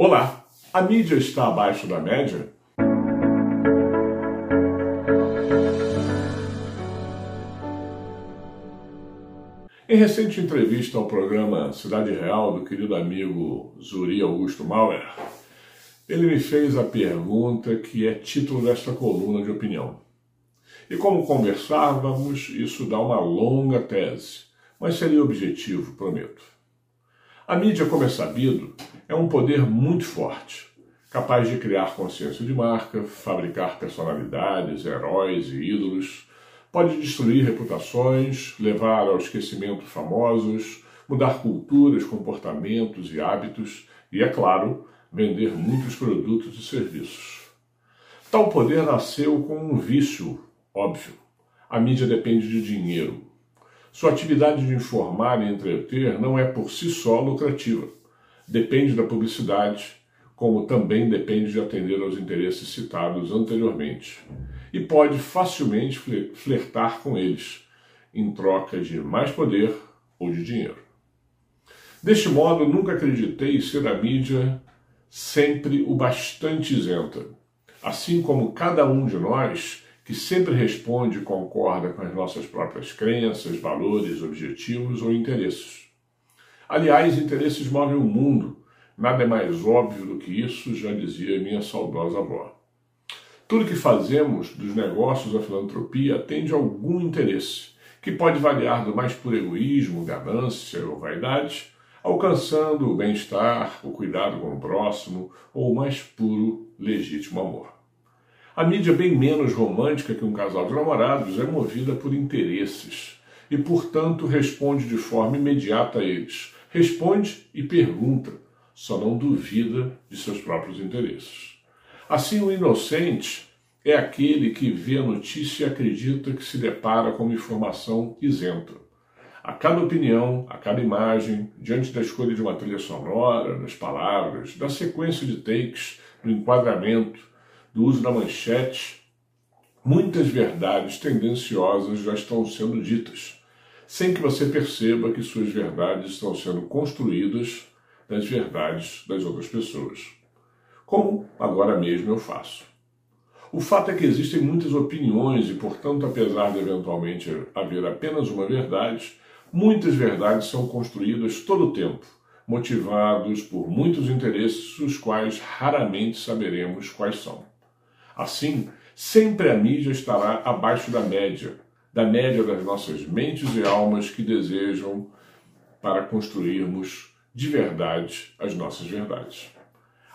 Olá, a mídia está abaixo da média? Em recente entrevista ao programa Cidade Real do querido amigo Zuri Augusto Mauer, ele me fez a pergunta que é título desta coluna de opinião. E como conversávamos, isso dá uma longa tese, mas seria objetivo, prometo. A mídia, como é sabido, é um poder muito forte, capaz de criar consciência de marca, fabricar personalidades, heróis e ídolos, pode destruir reputações, levar ao esquecimento famosos, mudar culturas, comportamentos e hábitos e, é claro, vender muitos produtos e serviços. Tal poder nasceu com um vício óbvio. A mídia depende de dinheiro. Sua atividade de informar e entreter não é por si só lucrativa. Depende da publicidade, como também depende de atender aos interesses citados anteriormente. E pode facilmente flertar com eles, em troca de mais poder ou de dinheiro. Deste modo, nunca acreditei ser a mídia sempre o bastante isenta. Assim como cada um de nós que sempre responde e concorda com as nossas próprias crenças, valores, objetivos ou interesses. Aliás, interesses movem o mundo. Nada é mais óbvio do que isso, já dizia minha saudosa avó. Tudo que fazemos, dos negócios à filantropia, atende a algum interesse, que pode variar do mais puro egoísmo, ganância ou vaidade, alcançando o bem-estar, o cuidado com o próximo ou o mais puro, legítimo amor. A mídia, bem menos romântica que um casal de namorados, é movida por interesses e, portanto, responde de forma imediata a eles. Responde e pergunta, só não duvida de seus próprios interesses. Assim, o inocente é aquele que vê a notícia e acredita que se depara com uma informação isenta. A cada opinião, a cada imagem, diante da escolha de uma trilha sonora, das palavras, da sequência de takes, do enquadramento, do uso da manchete, muitas verdades tendenciosas já estão sendo ditas, sem que você perceba que suas verdades estão sendo construídas das verdades das outras pessoas. Como agora mesmo eu faço. O fato é que existem muitas opiniões e, portanto, apesar de eventualmente haver apenas uma verdade, muitas verdades são construídas todo o tempo, motivados por muitos interesses, os quais raramente saberemos quais são. Assim, sempre a mídia estará abaixo da média, da média das nossas mentes e almas que desejam para construirmos de verdade as nossas verdades.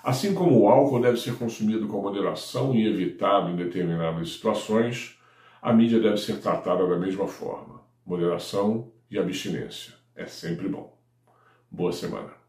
Assim como o álcool deve ser consumido com moderação e evitado em determinadas situações, a mídia deve ser tratada da mesma forma. Moderação e abstinência. É sempre bom. Boa semana.